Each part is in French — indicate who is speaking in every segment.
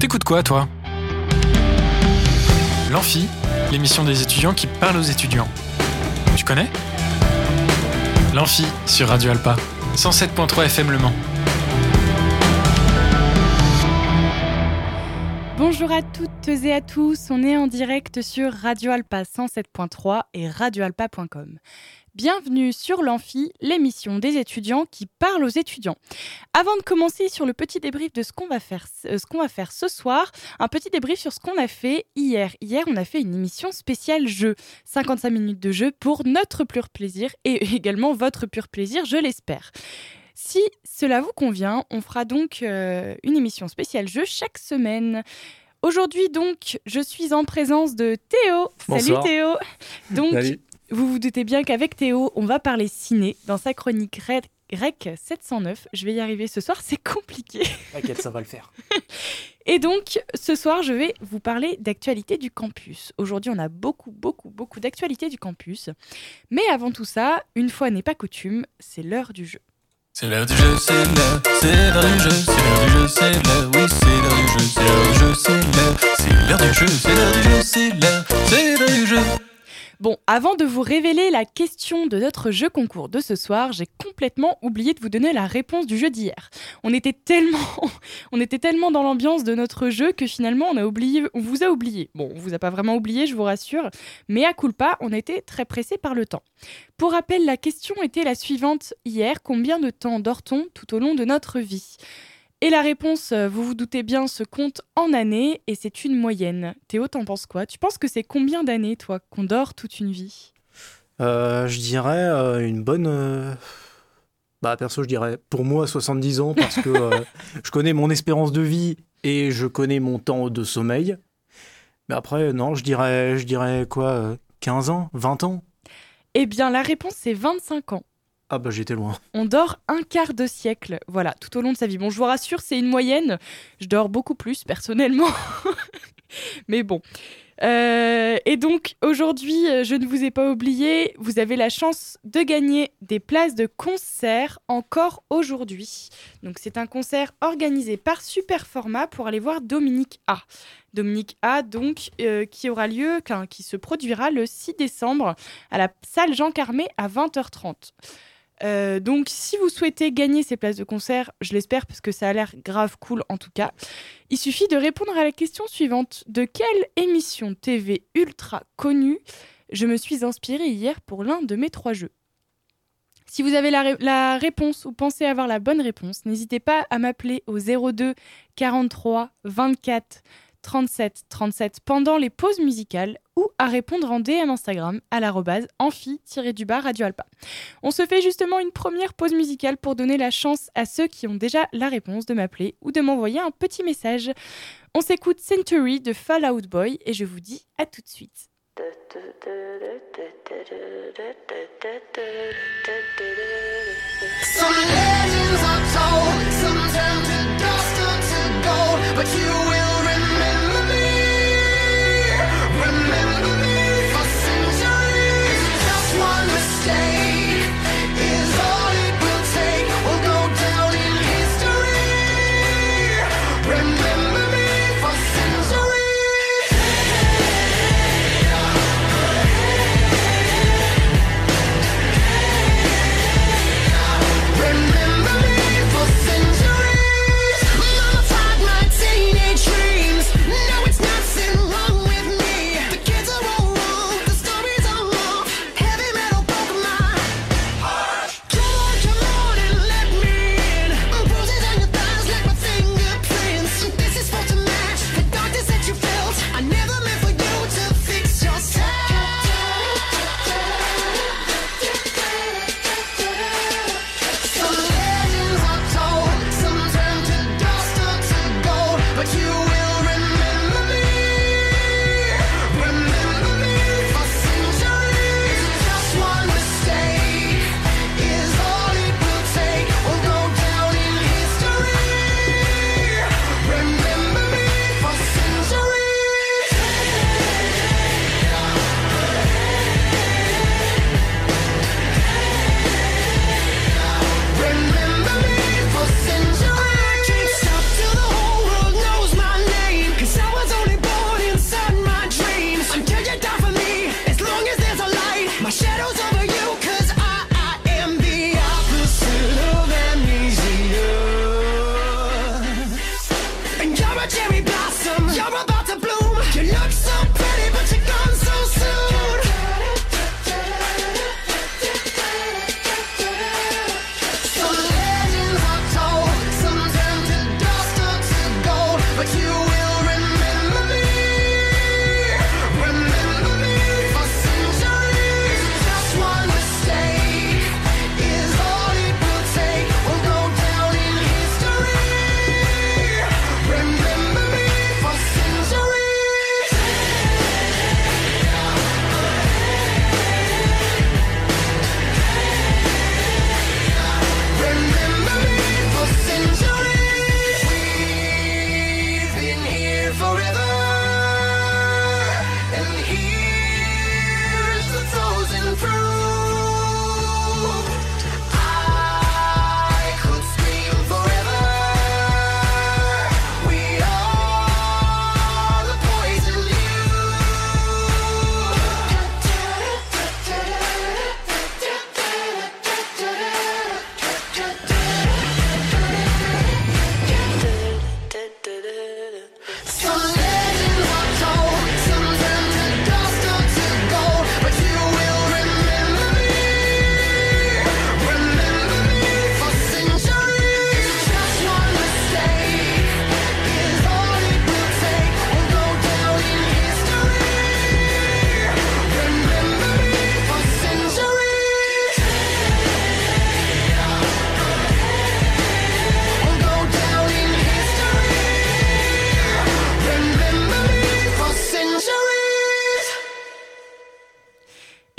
Speaker 1: T'écoutes quoi, toi? L'Amphi, l'émission des étudiants qui parle aux étudiants. Tu connais? L'Amphi sur Radio Alpa, 107.3 FM Le Mans.
Speaker 2: Bonjour à toutes et à tous, on est en direct sur Radio Alpa 107.3 et radioalpa.com. Bienvenue sur l'Amphi, l'émission des étudiants qui parle aux étudiants. Avant de commencer sur le petit débrief de ce qu'on va faire, euh, ce qu'on va faire ce soir, un petit débrief sur ce qu'on a fait hier. Hier, on a fait une émission spéciale jeu, 55 minutes de jeu pour notre pur plaisir et également votre pur plaisir, je l'espère. Si cela vous convient, on fera donc euh, une émission spéciale jeu chaque semaine. Aujourd'hui donc, je suis en présence de Théo. Salut
Speaker 3: Bonsoir.
Speaker 2: Théo. Donc,
Speaker 3: Salut.
Speaker 2: Vous vous doutez bien qu'avec Théo, on va parler ciné dans sa chronique Red- Rec 709. Je vais y arriver ce soir, c'est compliqué.
Speaker 3: T'inquiète, ça va le faire.
Speaker 2: Et donc, ce soir, je vais vous parler d'actualité du campus. Aujourd'hui, on a beaucoup, beaucoup, beaucoup d'actualité du campus. Mais avant tout ça, une fois n'est pas coutume, c'est l'heure du jeu.
Speaker 1: C'est l'heure du jeu, c'est l'heure, c'est l'heure du jeu, c'est l'heure du jeu, c'est l'heure, oui, c'est l'heure du jeu, c'est l'heure du jeu, c'est l'heure, c'est l'heure du jeu, c'est l'heure du jeu, c'est l'heure, c'est l'heure du jeu.
Speaker 2: Bon, avant de vous révéler la question de notre jeu concours de ce soir, j'ai complètement oublié de vous donner la réponse du jeu d'hier. On était tellement, on était tellement dans l'ambiance de notre jeu que finalement on a oublié, on vous a oublié. Bon, on vous a pas vraiment oublié, je vous rassure, mais à culpa, on était très pressé par le temps. Pour rappel, la question était la suivante hier combien de temps dort-on tout au long de notre vie? Et la réponse, euh, vous vous doutez bien, se compte en années et c'est une moyenne. Théo, t'en penses quoi? Tu penses que c'est combien d'années, toi, qu'on dort toute une vie?
Speaker 3: Euh, je dirais euh, une bonne. euh, Bah, perso, je dirais pour moi 70 ans parce que je connais mon espérance de vie et je connais mon temps de sommeil. Mais après, non, je dirais, je dirais quoi euh, 15 ans 20 ans?
Speaker 2: Eh bien, la réponse, c'est 25 ans.
Speaker 3: Ah, bah, j'étais loin.
Speaker 2: On dort un quart de siècle, voilà, tout au long de sa vie. Bon, je vous rassure, c'est une moyenne. Je dors beaucoup plus, personnellement. Mais bon. Euh, et donc, aujourd'hui, je ne vous ai pas oublié, vous avez la chance de gagner des places de concert encore aujourd'hui. Donc, c'est un concert organisé par Superformat pour aller voir Dominique A. Dominique A, donc, euh, qui aura lieu, qui se produira le 6 décembre à la salle Jean Carmé à 20h30. Euh, donc, si vous souhaitez gagner ces places de concert, je l'espère parce que ça a l'air grave cool en tout cas, il suffit de répondre à la question suivante. De quelle émission TV ultra connue je me suis inspirée hier pour l'un de mes trois jeux? Si vous avez la, la réponse ou pensez avoir la bonne réponse, n'hésitez pas à m'appeler au 02 43 24 37 37 pendant les pauses musicales ou à répondre en DM Instagram à l'arrobase amphi-du-bas Radio Alpa. On se fait justement une première pause musicale pour donner la chance à ceux qui ont déjà la réponse de m'appeler ou de m'envoyer un petit message. On s'écoute Century de Fall Out Boy et je vous dis à tout de suite.
Speaker 4: stay.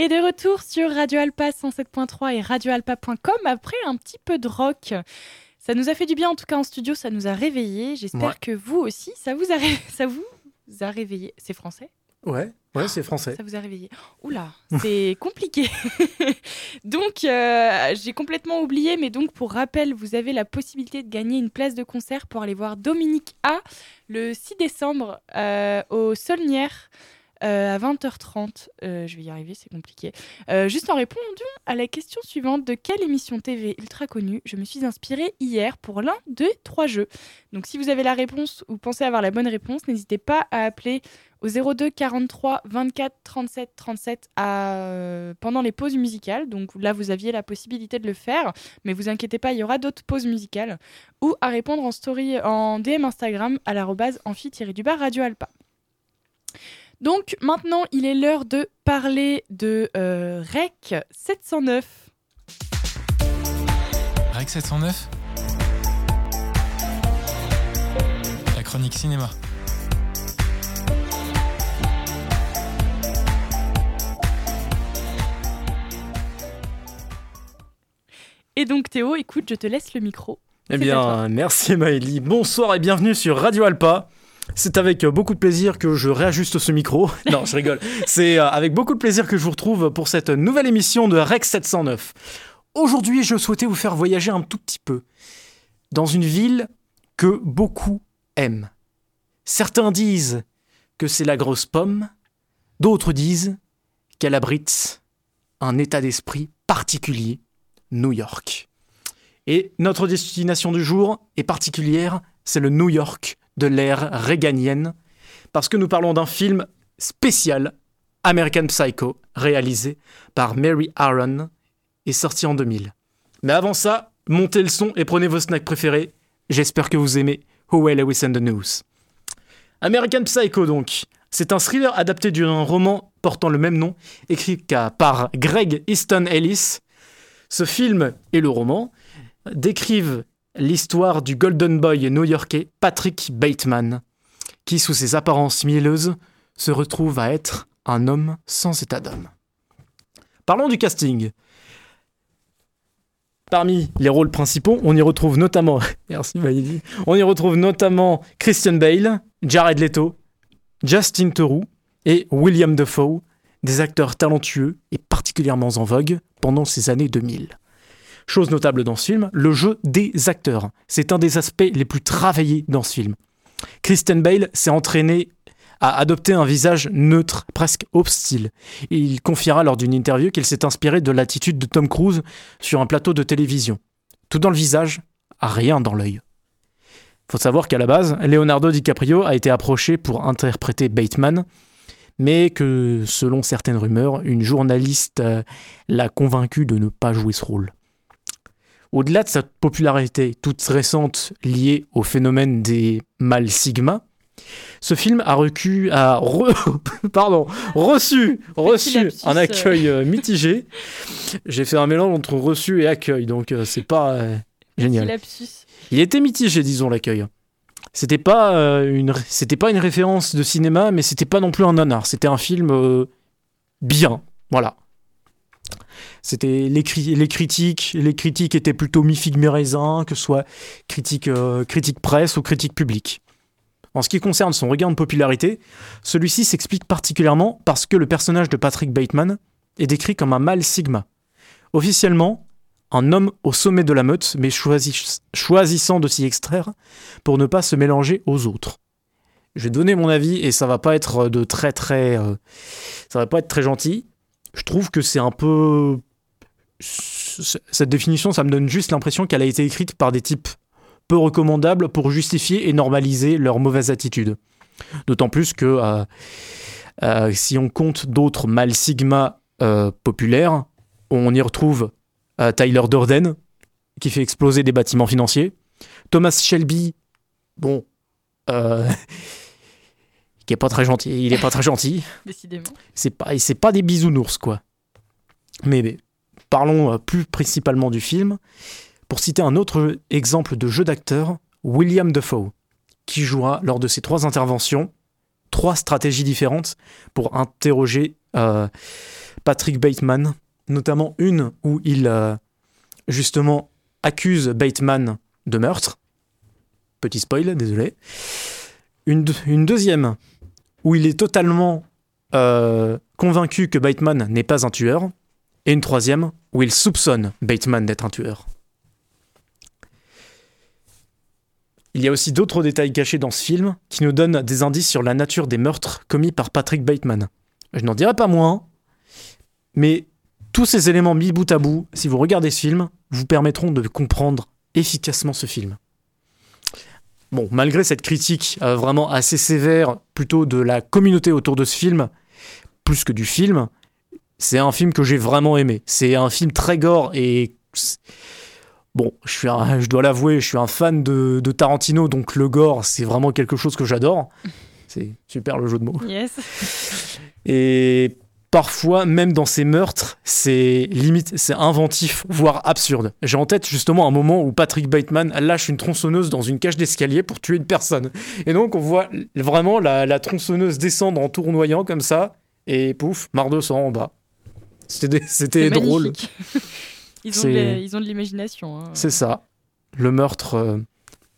Speaker 2: Et de retour sur Radio Alpa 107.3 et radioalpa.com après un petit peu de rock. Ça nous a fait du bien en tout cas en studio, ça nous a réveillés. J'espère
Speaker 3: Ouais.
Speaker 2: que vous aussi, ça vous a, ré- ça vous a réveillé. C'est français?
Speaker 3: Ouais, ouais, c'est français.
Speaker 2: Ça vous a réveillé. Oula, c'est compliqué. donc, euh, j'ai complètement oublié, mais donc pour rappel, vous avez la possibilité de gagner une place de concert pour aller voir Dominique A le 6 décembre euh, au Solnière. Euh, à 20h30, Euh, je vais y arriver, c'est compliqué. Euh, juste en répondant à la question suivante de quelle émission TV ultra connue je me suis inspirée hier pour l'un des trois jeux? Donc si vous avez la réponse ou pensez avoir la bonne réponse, n'hésitez pas à appeler au 02 43 24 37 37 à, euh, pendant les pauses musicales. Donc là, vous aviez la possibilité de le faire, mais vous inquiétez pas, il y aura d'autres pauses musicales. Ou à répondre en story, en DM Instagram à l'arrobase amphi-du-bar Radio Alpa. Donc maintenant, il est l'heure de parler de euh, REC 709.
Speaker 1: Rec 709 La chronique cinéma.
Speaker 2: Et donc Théo, écoute, je te laisse le micro.
Speaker 3: Eh bien, merci Maëlie. Bonsoir et bienvenue sur Radio Alpa. C'est avec euh, beaucoup de plaisir que je réajuste ce micro. Non, je rigole. C'est euh, avec beaucoup de plaisir que je vous retrouve pour cette nouvelle émission de Rex 709. Aujourd'hui, je souhaitais vous faire voyager un tout petit peu dans une ville que beaucoup aiment. Certains disent que c'est la grosse pomme, d'autres disent qu'elle abrite un état d'esprit particulier, New York. Et notre destination du jour est particulière, c'est le New York de l'ère réganienne, parce que nous parlons d'un film spécial, American Psycho, réalisé par Mary Aaron et sorti en 2000. Mais avant ça, montez le son et prenez vos snacks préférés. J'espère que vous aimez Howell Lewis and the News. American Psycho donc, c'est un thriller adapté d'un roman portant le même nom, écrit par Greg Easton Ellis. Ce film et le roman décrivent l'histoire du Golden Boy new-yorkais Patrick Bateman, qui, sous ses apparences mielleuses, se retrouve à être un homme sans état d'homme. Parlons du casting. Parmi les rôles principaux, on y retrouve notamment, on y retrouve notamment Christian Bale, Jared Leto, Justin Theroux et William Dafoe, des acteurs talentueux et particulièrement en vogue pendant ces années 2000. Chose notable dans ce film, le jeu des acteurs. C'est un des aspects les plus travaillés dans ce film. Kristen Bale s'est entraîné à adopter un visage neutre, presque hostile. Il confiera lors d'une interview qu'il s'est inspiré de l'attitude de Tom Cruise sur un plateau de télévision. Tout dans le visage, rien dans l'œil. Faut savoir qu'à la base, Leonardo DiCaprio a été approché pour interpréter Bateman, mais que, selon certaines rumeurs, une journaliste euh, l'a convaincu de ne pas jouer ce rôle. Au-delà de sa popularité toute récente liée au phénomène des mâles sigma, ce film a, recu, a re- pardon, reçu, reçu un
Speaker 2: euh.
Speaker 3: accueil euh, mitigé. J'ai fait un mélange entre reçu et accueil, donc euh, c'est pas euh, génial. Il était mitigé, disons, l'accueil. C'était pas, euh, une, c'était pas une référence de cinéma, mais c'était pas non plus un nanar. C'était un film euh, bien, voilà. C'était les, cri- les critiques, les critiques étaient plutôt mi figue mi que ce soit critique, euh, presse ou critique publique. En ce qui concerne son regain de popularité, celui-ci s'explique particulièrement parce que le personnage de Patrick Bateman est décrit comme un mâle sigma. Officiellement, un homme au sommet de la meute, mais choisi- choisissant de s'y extraire pour ne pas se mélanger aux autres. Je vais donner mon avis et ça va pas être de très très, euh, ça va pas être très gentil. Je trouve que c'est un peu cette définition, ça me donne juste l'impression qu'elle a été écrite par des types peu recommandables pour justifier et normaliser leur mauvaise attitude. D'autant plus que euh, euh, si on compte d'autres mâles sigma euh, populaires, on y retrouve Tyler Durden, qui fait exploser des bâtiments financiers. Thomas Shelby, bon, qui est pas très gentil. Il est pas très gentil.
Speaker 2: Décidément.
Speaker 3: C'est pas, c'est pas des bisounours, quoi. Mais, mais parlons euh, plus principalement du film. Pour citer un autre exemple de jeu d'acteur, William Dafoe, qui jouera lors de ses trois interventions trois stratégies différentes pour interroger euh, Patrick Bateman, notamment une où il euh, justement accuse Bateman de meurtre. Petit spoil, désolé. Une deuxième où il est totalement euh, convaincu que Bateman n'est pas un tueur. Et une troisième où il soupçonne Bateman d'être un tueur. Il y a aussi d'autres détails cachés dans ce film qui nous donnent des indices sur la nature des meurtres commis par Patrick Bateman. Je n'en dirai pas moins, mais tous ces éléments mis bout à bout, si vous regardez ce film, vous permettront de comprendre efficacement ce film. Bon, malgré cette critique euh, vraiment assez sévère, plutôt de la communauté autour de ce film, plus que du film, c'est un film que j'ai vraiment aimé. C'est un film très gore et Bon, je, suis un- je dois l'avouer, je suis un fan de, de Tarantino, donc le gore, c'est vraiment quelque chose que j'adore. C'est super le jeu de mots.
Speaker 2: Yes.
Speaker 3: Et parfois, même dans ces meurtres, c'est limite, c'est inventif, voire absurde. J'ai en tête justement un moment où Patrick Bateman lâche une tronçonneuse dans une cage d'escalier pour tuer une personne. Et donc, on voit vraiment la, la tronçonneuse descendre en tournoyant comme ça, et pouf, marre de sang en bas. C'était drôle.
Speaker 2: ont, ils ont de l'imagination. hein.
Speaker 3: C'est ça. Le meurtre, euh,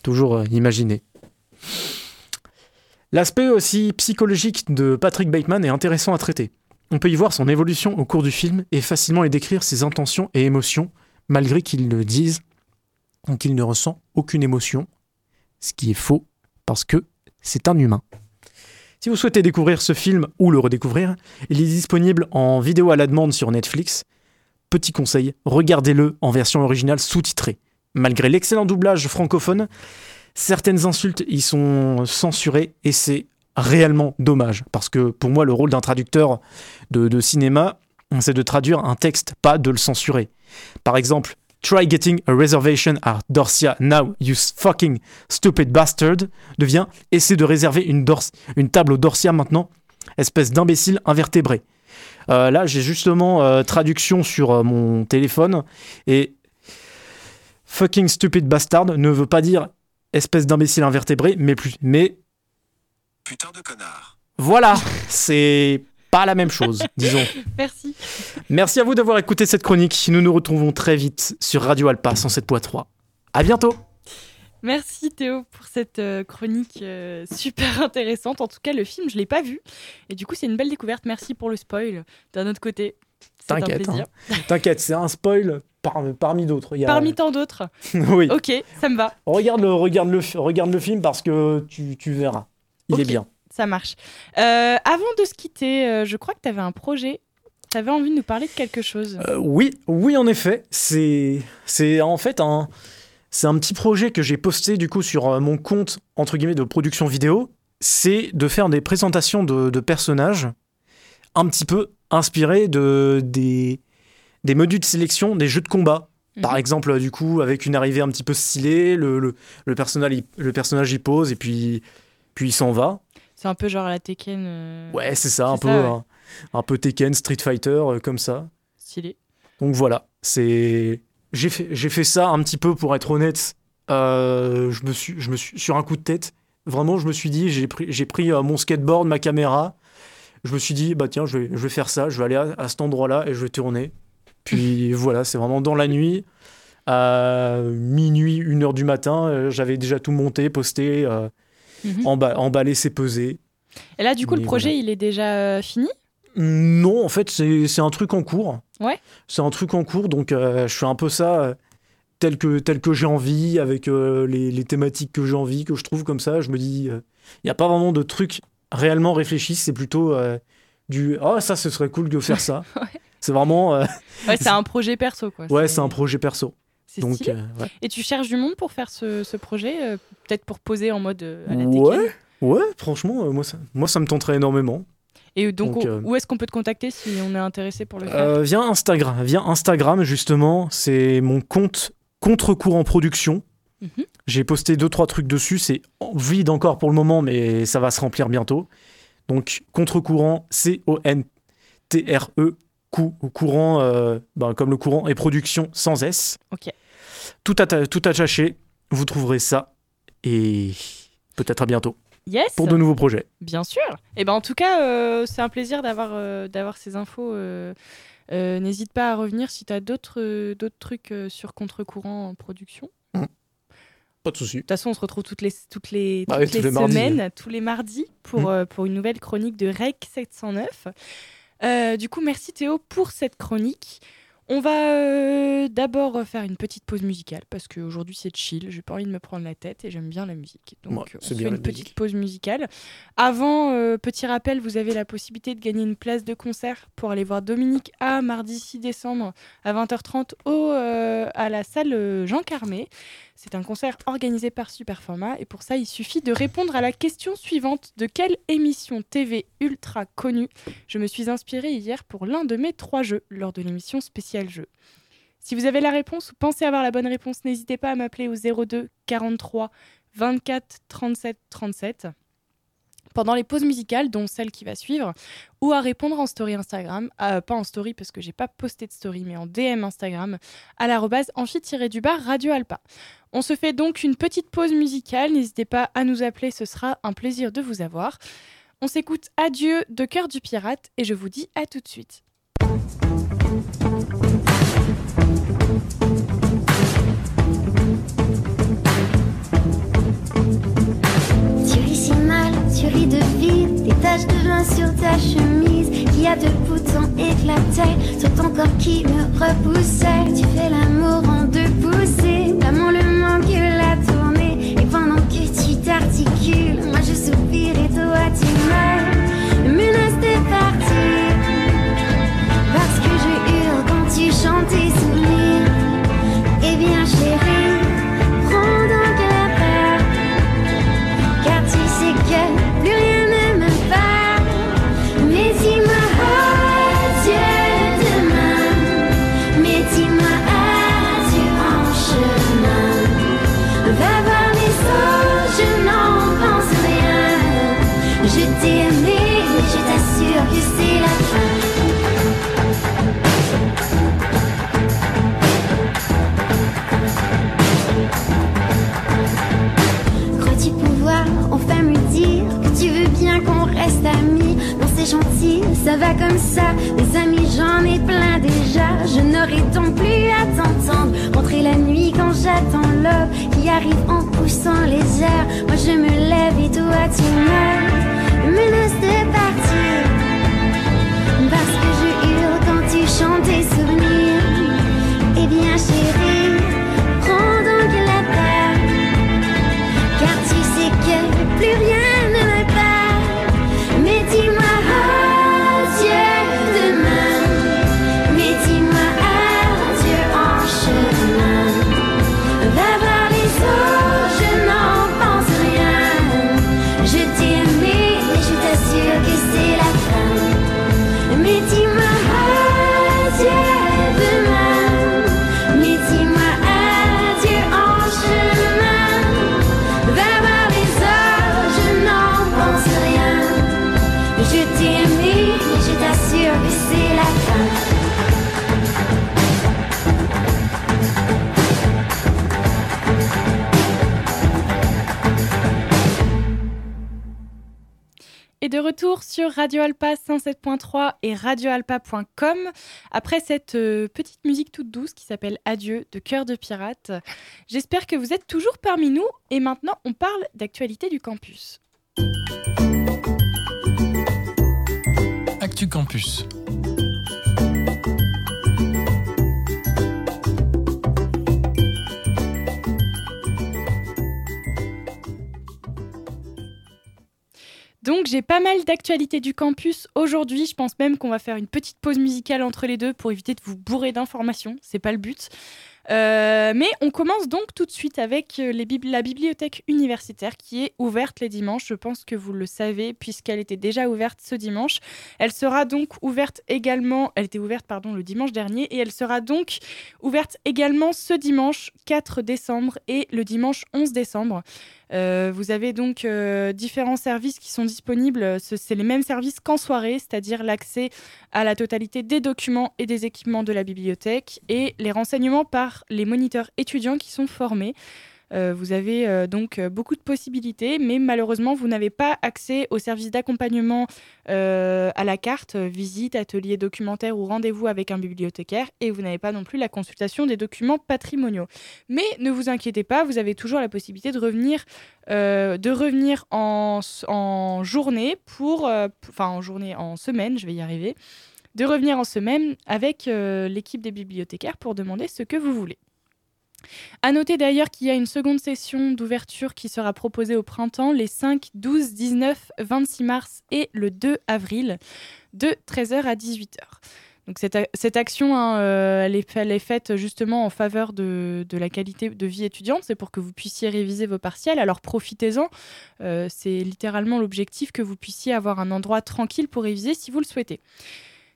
Speaker 3: toujours euh, imaginé. L'aspect aussi psychologique de Patrick Bateman est intéressant à traiter. On peut y voir son évolution au cours du film et facilement y décrire ses intentions et émotions, malgré qu'il le dise qu'il ne ressent aucune émotion, ce qui est faux, parce que c'est un humain. Si vous souhaitez découvrir ce film ou le redécouvrir, il est disponible en vidéo à la demande sur Netflix. Petit conseil, regardez-le en version originale sous-titrée. Malgré l'excellent doublage francophone, certaines insultes y sont censurées et c'est réellement dommage. Parce que pour moi, le rôle d'un traducteur de, cinéma, c'est de traduire un texte, pas de le censurer. Par exemple, Try getting a reservation at Dorsia now, you fucking stupid bastard, devient essaie de réserver une table au Dorsia maintenant, espèce d'imbécile invertébré. Euh, là, j'ai justement euh, traduction sur euh, mon téléphone et fucking stupid bastard ne veut pas dire espèce d'imbécile invertébré, mais plus, mais
Speaker 5: Putain de connard.
Speaker 3: voilà, c'est pas la même chose, disons.
Speaker 2: Merci.
Speaker 3: Merci à vous d'avoir écouté cette chronique. Nous nous retrouvons très vite sur Radio Alpa 107.3. À bientôt.
Speaker 2: Merci Théo pour cette euh, chronique euh, super intéressante. En tout cas, le film, je l'ai pas vu. Et du coup, c'est une belle découverte. Merci pour le spoil. D'un autre côté, c'est un
Speaker 3: T'inquiète,
Speaker 2: plaisir.
Speaker 3: hein. T'inquiète, c'est un spoil par- parmi d'autres. A-
Speaker 2: Parmi tant d'autres.
Speaker 3: oui.
Speaker 2: Ok, ça me va.
Speaker 3: Regarde le, regarde le, fi- regarde le film parce que tu, tu verras. Il est bien.
Speaker 2: Ça marche. Euh, avant de se quitter, euh, je crois que tu avais un projet. Tu avais envie de nous parler de quelque chose.
Speaker 3: Euh, oui, oui, en effet. C'est, c'est en fait un, c'est un petit projet que j'ai posté du coup sur mon compte entre guillemets de production vidéo. C'est de faire des présentations de, de personnages un petit peu inspirés de des des modules de sélection des jeux de combat. Par
Speaker 2: Mhm.
Speaker 3: exemple, du coup, avec une arrivée un petit peu stylée, le, le, le personnage, il- le personnage y pose et puis, puis il s'en va.
Speaker 2: C'est un peu genre la Tekken. euh,
Speaker 3: Ouais, c'est ça, un peu,
Speaker 2: ouais.
Speaker 3: un, un peu Tekken, Street Fighter, euh, comme ça.
Speaker 2: Stylé.
Speaker 3: Donc voilà, c'est j'ai fait fait ça un petit peu pour être honnête. euh, je me suis je me suis sur un coup de tête. Vraiment, je me suis dit j'ai pris j'ai pris mon skateboard, ma caméra. Je me suis dit bah tiens, je vais je vais faire ça, je vais aller à, à cet endroit-là et je vais tourner. Puis voilà, c'est vraiment dans la nuit. À minuit, une heure du matin, euh, j'avais déjà tout monté, posté, euh,
Speaker 2: Mhm.
Speaker 3: emba- emballé, c'est pesé.
Speaker 2: Et là, du coup,
Speaker 3: Mais
Speaker 2: le projet, il est déjà euh, fini?
Speaker 3: Non, en fait, c'est un truc en cours.
Speaker 2: Ouais.
Speaker 3: C'est un truc en cours, donc euh, je fais un peu ça euh, tel que, tel que j'ai envie, avec euh, les, les thématiques que j'ai envie, que je trouve comme ça. Je me dis, il n'y a pas vraiment de truc réellement réfléchi, c'est plutôt du « Oh, ça, ce serait cool de faire ça
Speaker 2: Ouais.
Speaker 3: C'est vraiment...
Speaker 2: Ouais, c'est un projet perso, quoi.
Speaker 3: ouais, c'est un projet perso.
Speaker 2: C'est
Speaker 3: Donc,
Speaker 2: stylé.
Speaker 3: euh, ouais.
Speaker 2: Et tu cherches du monde pour faire ce, ce projet euh, Peut-être pour poser en mode euh, à la
Speaker 3: Ouais, ouais, franchement, euh, moi, ça, moi, ça me tenterait énormément.
Speaker 2: Et donc,
Speaker 3: Donc,
Speaker 2: où-
Speaker 3: euh,
Speaker 2: où est-ce qu'on peut te contacter si on est intéressé pour le faire
Speaker 3: Euh, via Instagram, via Instagram justement, c'est mon compte contre-courant production.
Speaker 2: Mhm.
Speaker 3: J'ai posté deux trois trucs dessus, c'est vide encore pour le moment, mais ça va se remplir bientôt. Donc contre-courant, C O N T R E cou- courant, euh, ben, comme le courant et production sans S.
Speaker 2: Ok.
Speaker 3: Tout, atta- tout attaché, vous trouverez ça et peut-être à bientôt.
Speaker 2: Yes.
Speaker 3: pour de nouveaux projets.
Speaker 2: Bien sûr. Et ben en tout cas, euh, c'est un plaisir d'avoir euh, d'avoir ces infos. euh, N'hésite pas à revenir si tu as d'autres d'autres trucs sur contre-courant en production.
Speaker 3: Pas de souci.
Speaker 2: De toute façon, on se retrouve toutes les, toutes les,
Speaker 3: Ah tous mardis.
Speaker 2: semaines, tous les mardis, pour,
Speaker 3: Mm.
Speaker 2: euh, pour une nouvelle chronique de REC 709. Euh, du coup, merci Théo pour cette chronique. On va euh, d'abord faire une petite pause musicale parce qu'aujourd'hui c'est chill, j'ai pas envie de me prendre la tête et j'aime bien la musique. Donc
Speaker 3: Ouais,
Speaker 2: on fait une petite
Speaker 3: musique.
Speaker 2: pause musicale. Avant, euh, petit rappel, vous avez la possibilité de gagner une place de concert pour aller voir Dominique A mardi 6 décembre à 20h30 au, euh, à la salle Jean Carmé. C'est un concert organisé par Superformat et pour ça, il suffit de répondre à la question suivante de quelle émission TV ultra connue je me suis inspirée hier pour l'un de mes trois jeux lors de l'émission spéciale jeu. Si vous avez la réponse ou pensez avoir la bonne réponse, n'hésitez pas à m'appeler au 02 43 24 37 37 pendant les pauses musicales, dont celle qui va suivre, ou à répondre en story Instagram, pas en story parce que j'ai pas posté de story, mais en DM Instagram, à l'arrobase amphi-du-bar Radio Alpa. On se fait donc une petite pause musicale, n'hésitez pas à nous appeler, ce sera un plaisir de vous avoir. On s'écoute Adieu de Cœur du Pirate et je vous dis à tout de suite.
Speaker 6: Tu ris de vide, des taches de vin sur ta chemise, qui a deux boutons éclatés sur ton corps qui me repoussait. Tu fais l'amour en deux poussées, l'amour le manque la tournée, et pendant que tu t'articules, moi je soupire ça va comme ça. Les amis j'en ai plein déjà. Je n'aurai donc plus à t'entendre. Rentrer la nuit quand j'attends l'aube Qui arrive en poussant les airs. Moi je me lève et toi tu meurs. Menace de partir Parce que je hurle quand tu chantes tes souvenirs. Eh bien chérie,
Speaker 2: Radio Alpa 107.3 et radioalpa.com après cette euh, petite musique toute douce qui s'appelle Adieu de Cœur de Pirate. J'espère que vous êtes toujours parmi nous et maintenant on parle d'actualité du campus.
Speaker 1: Actu Campus.
Speaker 2: Donc j'ai pas mal d'actualités du campus aujourd'hui. Je pense même qu'on va faire une petite pause musicale entre les deux pour éviter de vous bourrer d'informations. C'est pas le but. Euh, mais on commence donc tout de suite avec euh, la bibliothèque universitaire qui est ouverte les dimanches. Je pense que vous le savez puisqu'elle était déjà ouverte ce dimanche. Elle sera donc ouverte également. Elle était ouverte pardon le dimanche dernier et elle sera donc ouverte également ce dimanche 4 décembre et le dimanche 11 décembre. Euh, vous avez donc différents services qui sont disponibles. Ce- C'est les mêmes services qu'en soirée, c'est-à-dire l'accès à la totalité des documents et des équipements de la bibliothèque et les renseignements par les moniteurs étudiants qui sont formés. Euh, vous avez euh, donc euh, beaucoup de possibilités, mais malheureusement, vous n'avez pas accès au service d'accompagnement à la carte, visite, atelier documentaire ou rendez-vous avec un bibliothécaire, et vous n'avez pas non plus la consultation des documents patrimoniaux. Mais ne vous inquiétez pas, vous avez toujours la possibilité de revenir, de revenir en, en journée pour, enfin en journée, en semaine, je vais y arriver, de revenir en semaine avec euh, l'équipe des bibliothécaires pour demander ce que vous voulez. À noter d'ailleurs qu'il y a une seconde session d'ouverture qui sera proposée au printemps les 5, 12, 19, 26 mars et le 2 avril de 13h à 18h. Donc cette, action, hein, euh, elle, est, faite justement en faveur de, de la qualité de vie étudiante. C'est pour que vous puissiez réviser vos partiels. Alors profitez-en. Euh, C'est littéralement l'objectif que vous puissiez avoir un endroit tranquille pour réviser si vous le souhaitez.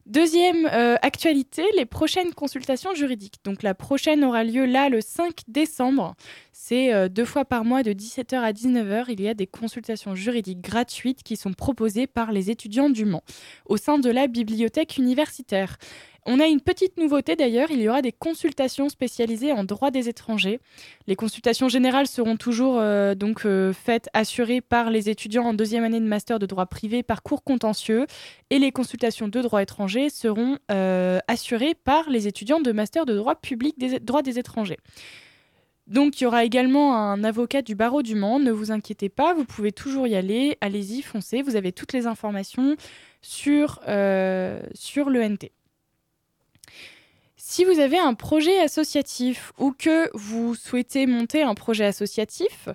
Speaker 2: Deuxième euh, actualité, les prochaines consultations juridiques. Donc la prochaine aura lieu là le 5 décembre. C'est euh, deux fois par mois de 17h à 19h. Il y a des consultations juridiques gratuites qui sont proposées par les étudiants du Mans au sein de la bibliothèque universitaire. On a une petite nouveauté d'ailleurs, il y aura des consultations spécialisées en droit des étrangers. Les consultations générales seront toujours euh, donc euh, faites, assurées par les étudiants en deuxième année de master de droit privé par cours contentieux et les consultations de droit étranger seront assurées par les étudiants de master de droit public des droit des étrangers. Donc il y aura également un avocat du barreau du Mans, ne vous inquiétez pas, vous pouvez toujours y aller, allez-y, foncez, vous avez toutes les informations sur, euh, sur l'ENT. Si vous avez un projet associatif ou que vous souhaitez monter un projet associatif,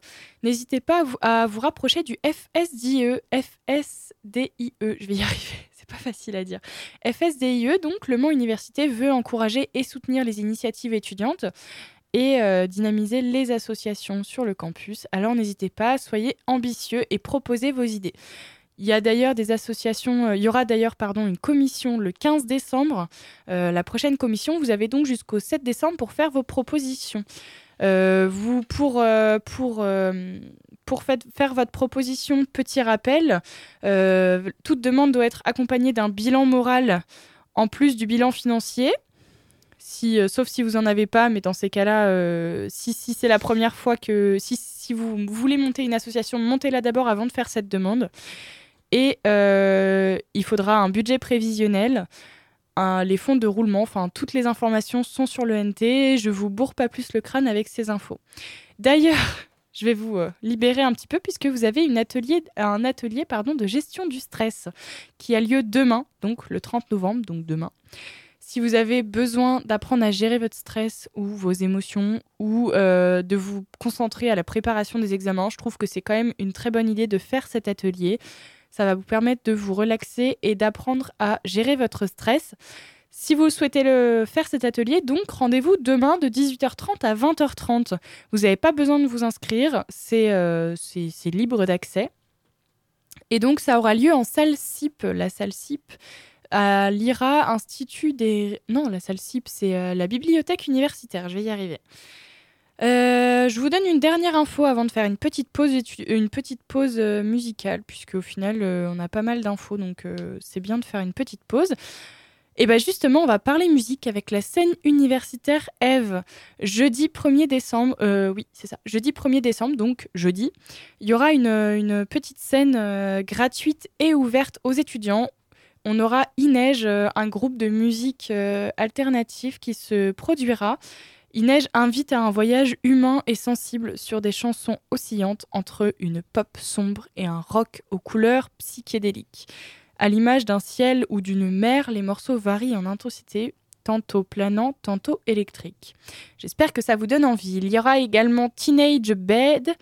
Speaker 2: n'hésitez pas à vous, à vous rapprocher du FSDIE, FSDIE, je vais y arriver, c'est pas facile à dire. FSDIE, donc le Mans Université veut encourager et soutenir les initiatives étudiantes et euh, dynamiser les associations sur le campus. Alors n'hésitez pas, soyez ambitieux et proposez vos idées. Il y a d'ailleurs des associations, euh, il y aura d'ailleurs pardon une commission le 15 décembre. Euh, la prochaine commission, vous avez donc jusqu'au 7 décembre pour faire vos propositions. Vous pour pour pour faire votre proposition, petit rappel, toute demande doit être accompagnée d'un bilan moral en plus du bilan financier. Euh, sauf si vous en avez pas, mais dans ces cas-là, euh, si, c'est la première fois que si, vous voulez monter une association, montez-la d'abord avant de faire cette demande. Et euh, il faudra un budget prévisionnel, les fonds de roulement, enfin toutes les informations sont sur le NT. Je vous bourre pas plus le crâne avec ces infos. D'ailleurs, je vais vous libérer un petit peu puisque vous avez atelier, un atelier de gestion du stress qui a lieu demain, donc le 30 novembre, donc demain. Si vous avez besoin d'apprendre à gérer votre stress ou vos émotions ou euh, de vous concentrer à la préparation des examens, je trouve que c'est quand même une très bonne idée de faire cet atelier. Ça va vous permettre de vous relaxer et d'apprendre à gérer votre stress. Si vous souhaitez faire cet atelier, donc rendez-vous demain de 18h30 à 20h30. Vous n'avez pas besoin de vous inscrire, c'est euh, c'est- libre d'accès. Et donc ça aura lieu en salle CIP. La salle CIP à l'IRA, Institut des... Non, la salle CIP, c'est euh, la bibliothèque universitaire, je vais y arriver. Euh, je vous donne une dernière info avant de faire une petite pause, étu- une petite pause euh, musicale, puisque au final, euh, on a pas mal d'infos, donc euh, c'est bien de faire une petite pause. Et bien justement, on va parler musique avec la scène universitaire Eve. Jeudi 1er décembre, euh, oui, c'est ça, jeudi 1er décembre, donc jeudi, il y aura une, une petite scène euh, gratuite et ouverte aux étudiants. On aura Ineige, euh, un groupe de musique euh, alternative qui se produira. Ineige invite à un voyage humain et sensible sur des chansons oscillantes entre une pop sombre et un rock aux couleurs psychédéliques. À l'image d'un ciel ou d'une mer, les morceaux varient en intensité, tantôt planant, tantôt électrique. J'espère que ça vous donne envie. Il y aura également Teenage Bed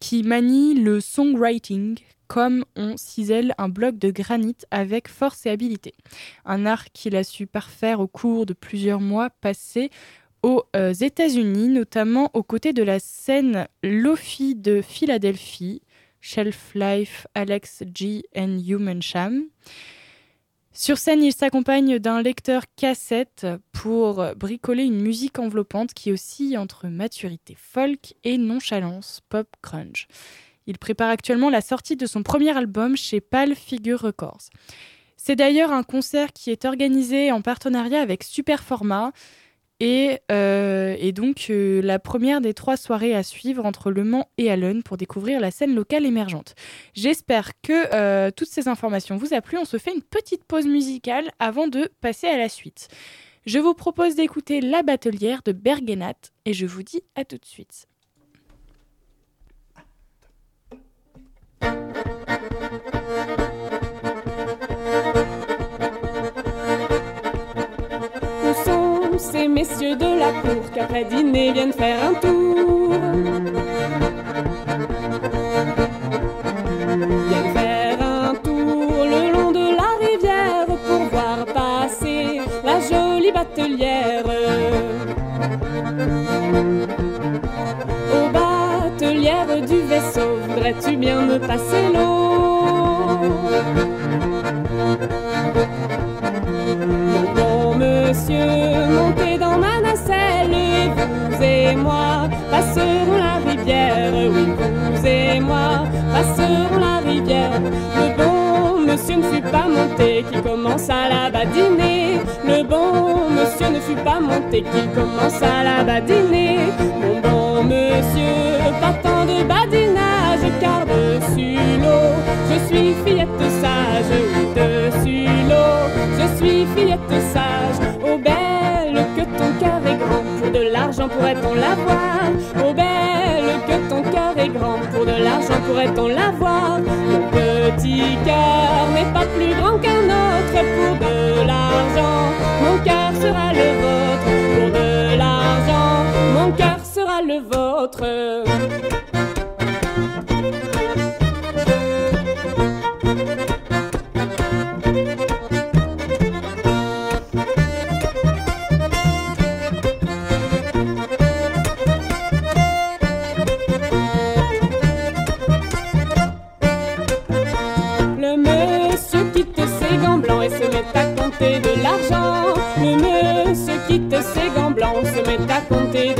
Speaker 2: qui manie le songwriting comme on cisèle un bloc de granit avec force et habileté. Un art qu'il a su parfaire au cours de plusieurs mois passés aux euh, États-Unis, notamment aux côtés de la scène Lofi de Philadelphie, Shelf Life, Alex G and Human Sham. Sur scène, il s'accompagne d'un lecteur cassette pour bricoler une musique enveloppante qui oscille entre maturité folk et nonchalance pop crunch. Il prépare actuellement la sortie de son premier album chez Pal Figure Records. C'est d'ailleurs un concert qui est organisé en partenariat avec Superformat Et, euh, et donc, euh, la première des trois soirées à suivre entre Le Mans et Allen pour découvrir la scène locale émergente. J'espère que euh, toutes ces informations vous a plu. On se fait une petite pause musicale avant de passer à la suite. Je vous propose d'écouter La Batelière de Bergenat et je vous dis à tout de suite.
Speaker 7: Où sont ces messieurs de la cour qui après dîner viennent faire un tour? Voudrais-tu bien me passer l'eau? Mon bon monsieur, montez dans ma nacelle vous et moi passerons la rivière. Oui, vous et moi passerons la rivière. Le bon monsieur ne fut pas monté, qu'il commence à la badiner. Le bon monsieur ne fut pas monté, qu'il commence à la badiner. Mon bon monsieur, pas l'argent pourrait-on l'avoir. Oh belle, que ton cœur est grand, pour de l'argent pourrait-on l'avoir. Mon petit cœur n'est pas plus grand qu'un autre, pour de l'argent, mon cœur sera le vôtre. Pour de l'argent, mon cœur sera le vôtre. Se met à compter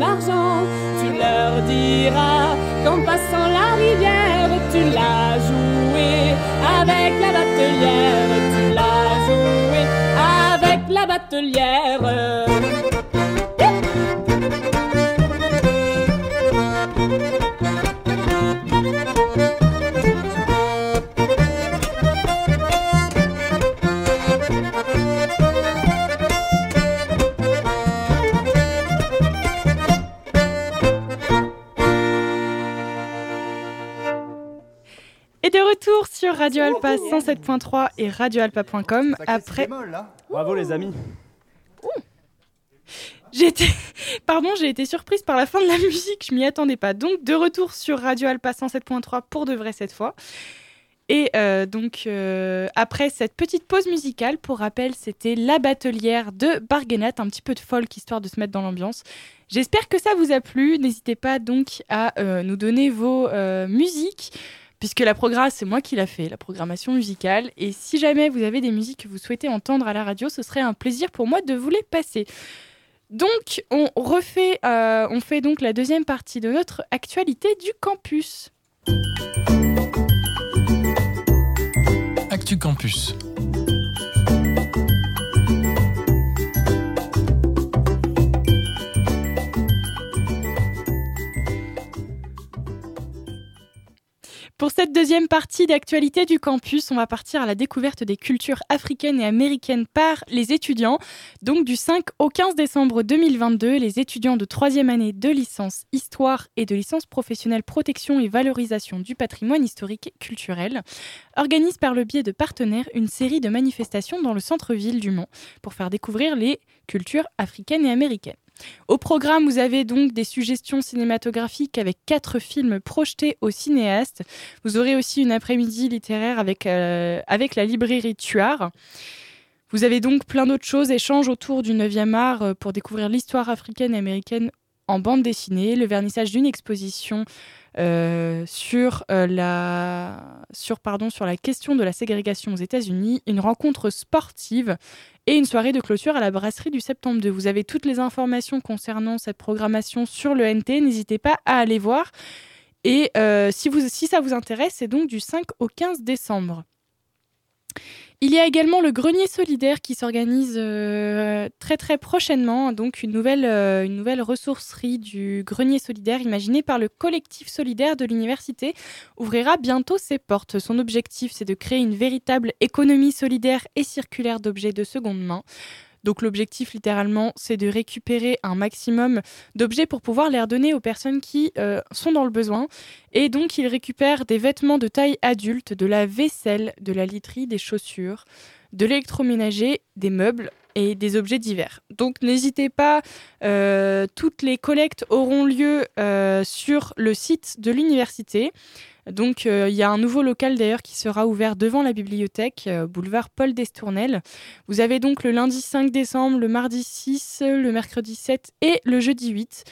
Speaker 7: Tu leur diras qu'en passant la rivière, tu l'as joué avec la batelière. Tu l'as joué avec la batelière.
Speaker 2: Retour sur Radio Alpa 107.3 et radioalpa.com après.
Speaker 8: Bravo les amis.
Speaker 2: J'ai été... Pardon, j'ai été surprise par la fin de la musique, je m'y attendais pas. Donc de retour sur Radio Alpa 107.3 pour de vrai cette fois. Et euh, donc, euh, après cette petite pause musicale, pour rappel, c'était La Batelière de Barguenat, un petit peu de folk histoire de se mettre dans l'ambiance. J'espère que ça vous a plu. N'hésitez pas donc à euh, nous donner vos euh, musiques, puisque la programme, c'est moi qui l'a fait, la programmation musicale. Et si jamais vous avez des musiques que vous souhaitez entendre à la radio, ce serait un plaisir pour moi de vous les passer. Donc, on refait, euh, on fait donc la deuxième partie de notre actualité du campus.
Speaker 1: Actu Campus.
Speaker 2: Pour cette deuxième partie d'actualité du campus, on va partir à la découverte des cultures africaines et américaines par les étudiants. Donc du 5 au 15 décembre 2022, les étudiants de troisième année de licence Histoire et de licence professionnelle Protection et Valorisation du patrimoine historique et culturel organisent par le biais de partenaires une série de manifestations dans le centre-ville du Mans pour faire découvrir les cultures africaines et américaines. Au programme, vous avez donc des suggestions cinématographiques avec quatre films projetés aux cinéastes. Vous aurez aussi une après-midi littéraire avec, euh, la librairie Tuard. Vous avez donc plein d'autres choses, échanges autour du 9e art euh, pour découvrir l'histoire africaine et américaine en bande dessinée, le vernissage d'une exposition euh, sur, euh, la, sur, pardon, sur la question de la ségrégation aux États-Unis, une rencontre sportive et une soirée de clôture à la brasserie du Septembre 2. Vous avez toutes les informations concernant cette programmation sur le NT, n'hésitez pas à aller voir. Et euh, si, vous, si ça vous intéresse, c'est donc du 5 au 15 décembre. Il y a également le grenier solidaire qui s'organise euh, très très prochainement, donc une nouvelle, euh, une nouvelle ressourcerie du grenier solidaire imaginée par le collectif solidaire de l'université ouvrira bientôt ses portes. Son objectif c'est de créer une véritable économie solidaire et circulaire d'objets de seconde main. Donc l'objectif littéralement c'est de récupérer un maximum d'objets pour pouvoir les redonner aux personnes qui euh, sont dans le besoin. Et donc ils récupèrent des vêtements de taille adulte, de la vaisselle, de la literie, des chaussures, de l'électroménager, des meubles et des objets divers. Donc n'hésitez pas, euh, toutes les collectes auront lieu euh, sur le site de l'université. Donc euh, il y a un nouveau local d'ailleurs qui sera ouvert devant la bibliothèque, euh, boulevard Paul Destournel. Vous avez donc le lundi 5 décembre, le mardi 6, le mercredi 7 et le jeudi 8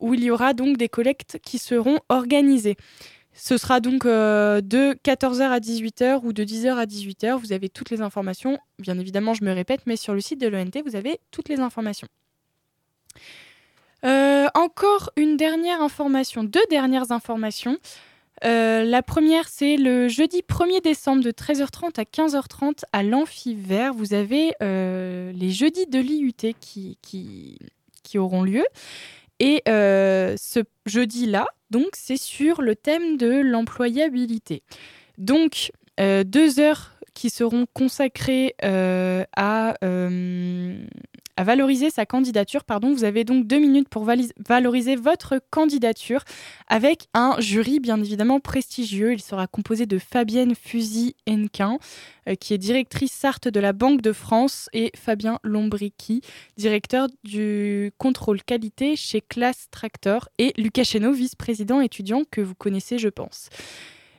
Speaker 2: où il y aura donc des collectes qui seront organisées. Ce sera donc euh, de 14h à 18h ou de 10h à 18h. Vous avez toutes les informations. Bien évidemment, je me répète, mais sur le site de l'ONT, vous avez toutes les informations. Encore une dernière information, deux dernières informations. Euh, la première, c'est le jeudi 1er décembre de 13h30 à 15h30 à l'Amphi Vert. Vous avez euh, les jeudis de l'IUT qui, qui, qui auront lieu. Et euh, ce jeudi-là, donc, c'est sur le thème de l'employabilité. Donc, euh, deux heures qui seront consacrées euh, à, à valoriser sa candidature. Pardon, vous avez donc deux minutes pour valoriser votre candidature avec un jury bien évidemment prestigieux. Il sera composé de Fabienne Fusy-Henquin, euh, qui est directrice Sarthe de la Banque de France, et Fabien Lombricky, directeur du contrôle qualité chez Class Tractor, et Lucas Chéneau, vice-président étudiant que vous connaissez, je pense.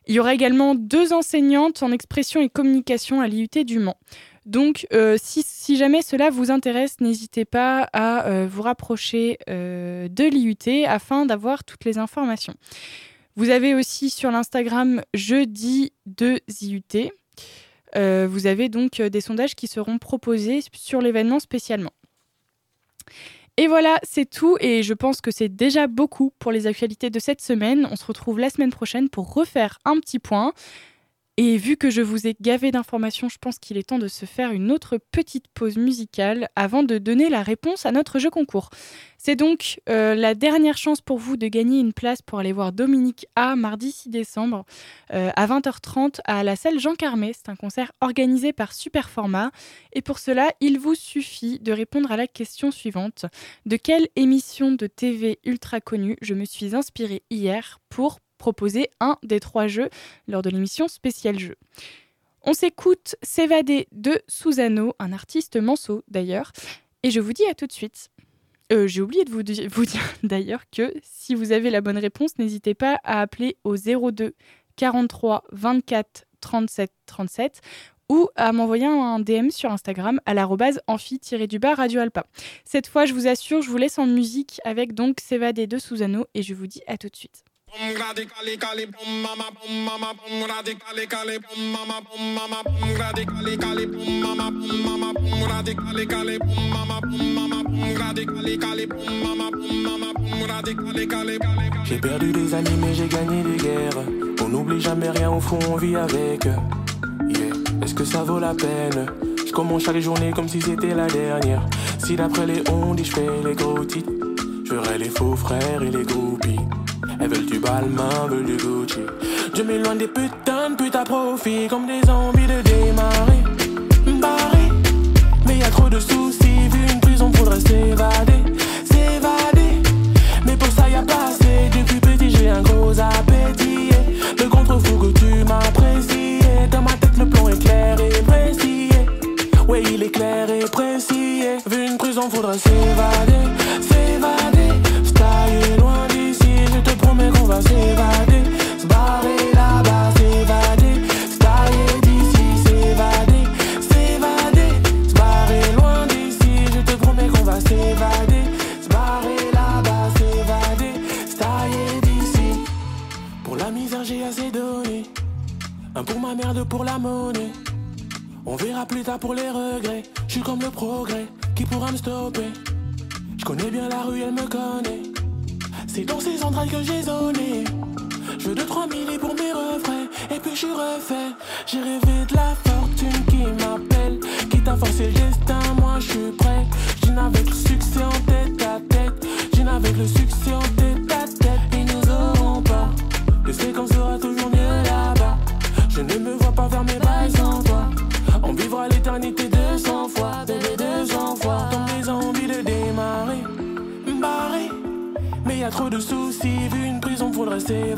Speaker 2: Il y aura également deux enseignantes en expression et communication à l'IUT du Mans. Donc, euh, si, jamais cela vous intéresse, n'hésitez pas à euh, vous rapprocher euh, de l'IUT afin d'avoir toutes les informations. Vous avez aussi sur l'Instagram jeudi de IUT. Vous avez donc des sondages qui seront proposés sur l'événement spécialement. Et voilà, c'est tout et je pense que c'est déjà beaucoup pour les actualités de cette semaine. On se retrouve la semaine prochaine pour refaire un petit point. Et vu que je vous ai gavé d'informations, je pense qu'il est temps de se faire une autre petite pause musicale avant de donner la réponse à notre jeu concours. C'est donc euh, la dernière chance pour vous de gagner une place pour aller voir Dominique A mardi 6 décembre euh, à 20h30 à la salle Jean Carmet. C'est un concert organisé par Superformat. Et pour cela, il vous suffit de répondre à la question suivante. De quelle émission de TV ultra connue je me suis inspirée hier pour proposer un des trois jeux lors de l'émission spéciale jeu. On s'écoute S'évader de Susano, un artiste manceau d'ailleurs, et je vous dis à tout de suite. Euh, J'ai oublié de vous, di- vous dire d'ailleurs que si vous avez la bonne réponse, n'hésitez pas à appeler au 02 43 24 37 37 ou à m'envoyer un DM sur Instagram à l'arrobase amphi-du-bas Radio Alpa. Cette fois, je vous assure, je vous laisse en musique avec donc S'évader de Susano et je vous dis à tout de suite.
Speaker 8: J'ai perdu des amis mais j'ai gagné des guerres. On n'oublie jamais rien au fond, on vit avec. Est-ce que ça vaut la peine Je commence chaque journée comme si c'était la dernière. Si d'après les ondes je fais les gros titres, je ferai les faux frères et les groupies. Elles veulent du Balmain, veulent du Gucci. Je m'éloigne des putains de putes profit comme des envies de démarrer. Mais y a trop de soucis.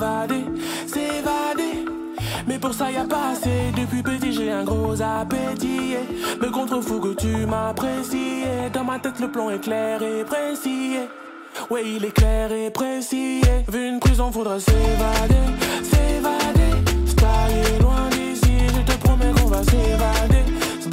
Speaker 8: S'évader, s'évader. Mais pour ça y a pas assez, depuis petit j'ai un gros appétit. Me contre-fou que tu m'apprécies. Dans ma tête le plan est clair et précis. Ouais, il est clair et précis. Vu une prison, faudrait s'évader, s'évader. Stailler loin d'ici, je te promets qu'on va s'évader. Se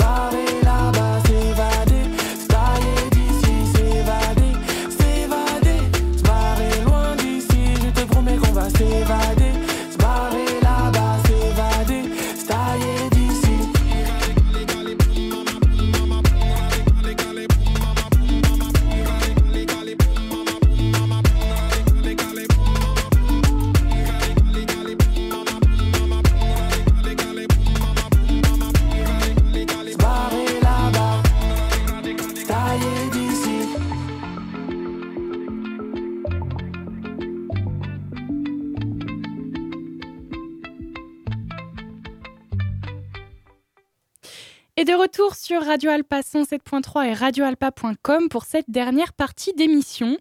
Speaker 2: sur Radio Alpa 107.3 et radioalpa.com pour cette dernière partie d'émission.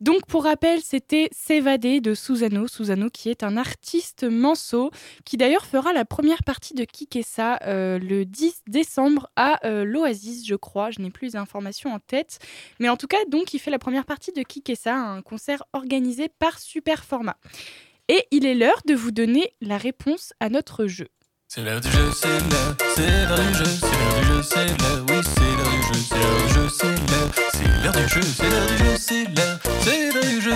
Speaker 2: Donc pour rappel, c'était S'évader de Susano, Susano qui est un artiste manceau, qui d'ailleurs fera la première partie de Kikessa euh, le 10 décembre à euh, l'Oasis, je crois, je n'ai plus les informations en tête. Mais en tout cas, donc il fait la première partie de Kikessa, un concert organisé par Superformat. Et il est l'heure de vous donner la réponse à notre jeu.
Speaker 1: C'est l'heure du jeu, c'est l'heure, c'est l'heure du jeu, c'est l'heure du jeu, c'est l'heure, oui, c'est l'heure du jeu, c'est l'heure du jeu, c'est l'heure, c'est l'heure du jeu, c'est l'heure du jeu, c'est l'heure, c'est l'heure du jeu.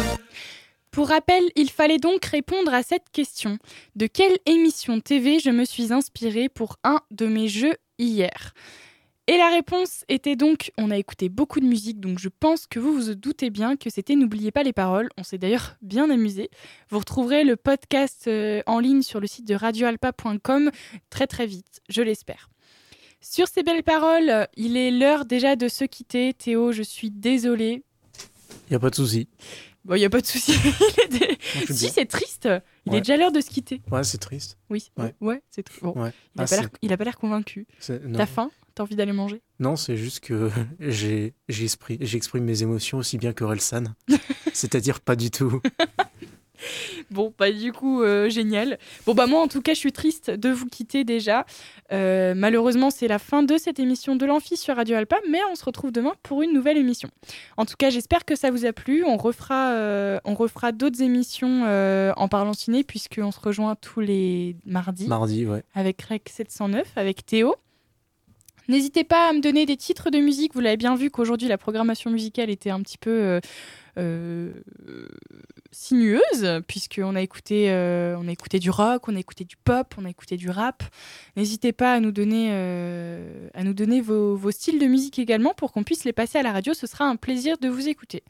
Speaker 2: Pour rappel, il fallait donc répondre à cette question. De quelle émission TV je me suis inspirée pour un de mes jeux hier? Et la réponse était donc, on a écouté beaucoup de musique, donc je pense que vous vous doutez bien que c'était N'oubliez pas les paroles. On s'est d'ailleurs bien amusé. Vous retrouverez le podcast euh, en ligne sur le site de radioalpa.com très très vite, je l'espère. Sur ces belles paroles, il est l'heure déjà de se quitter. Théo, je suis désolée.
Speaker 3: Y a pas de souci.
Speaker 2: Bon, il n'y a pas de souci. Il dé- si, c'est triste. Il
Speaker 3: Ouais.
Speaker 2: est déjà l'heure de se quitter.
Speaker 3: Ouais, c'est triste.
Speaker 2: Oui,
Speaker 3: Ouais.
Speaker 2: ouais, c'est. Bon.
Speaker 3: Ouais.
Speaker 2: Il n'a
Speaker 3: Ah,
Speaker 2: pas l'air- il convaincu. T'as faim? T'as envie d'aller manger?
Speaker 3: Non, c'est juste que j'exprime mes émotions aussi bien que Relsan. C'est-à-dire pas du tout.
Speaker 2: Bon, bah du coup, euh, génial. Bon, bah moi, en tout cas, je suis triste de vous quitter déjà. Euh, malheureusement, c'est la fin de cette émission de l'Amphi sur Radio Alpa, mais on se retrouve demain pour une nouvelle émission. En tout cas, j'espère que ça vous a plu. On refera, euh, on refera d'autres émissions en parlant ciné, puisqu'on se rejoint tous les mardis
Speaker 3: Mardi, ouais.
Speaker 2: avec Rec 709, avec Théo. N'hésitez pas à me donner des titres de musique. Vous l'avez bien vu qu'aujourd'hui, la programmation musicale était un petit peu euh, euh, sinueuse, puisqu'on a, écouté, euh, a écouté du rock, on a écouté du pop, on a écouté du rap. N'hésitez pas à nous donner, vos styles de musique également pour qu'on puisse les passer à la radio. Ce sera un plaisir de vous écouter.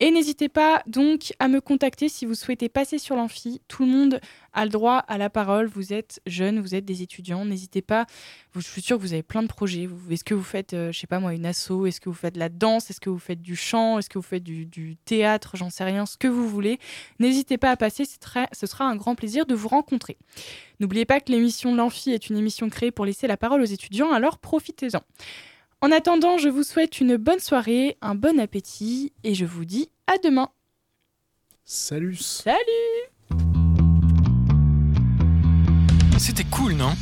Speaker 2: Et n'hésitez pas donc à me contacter si vous souhaitez passer sur l'amphi. Tout le monde a le droit à la parole. Vous êtes jeunes, vous êtes des étudiants. N'hésitez pas. Je suis sûre que vous avez plein de projets. Est-ce que vous faites, euh, je sais pas moi, une asso? Est-ce que vous faites de la danse? Est-ce que vous faites du chant? Est-ce que vous faites du, théâtre? J'en sais rien. Ce que vous voulez. N'hésitez pas à passer. ce sera un grand plaisir de vous rencontrer. N'oubliez pas que l'émission L'Amphi est une émission créée pour laisser la parole aux étudiants. Alors profitez-en. En attendant, je vous souhaite une bonne soirée, un bon appétit et je vous dis à demain.
Speaker 3: Salut.
Speaker 2: Salut
Speaker 1: C'était cool, non?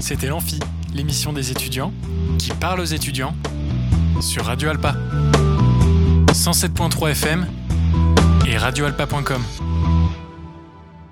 Speaker 1: C'était l'Amphi, l'émission des étudiants qui parle aux étudiants sur Radio Alpa. 107.3 FM et radioalpa.com.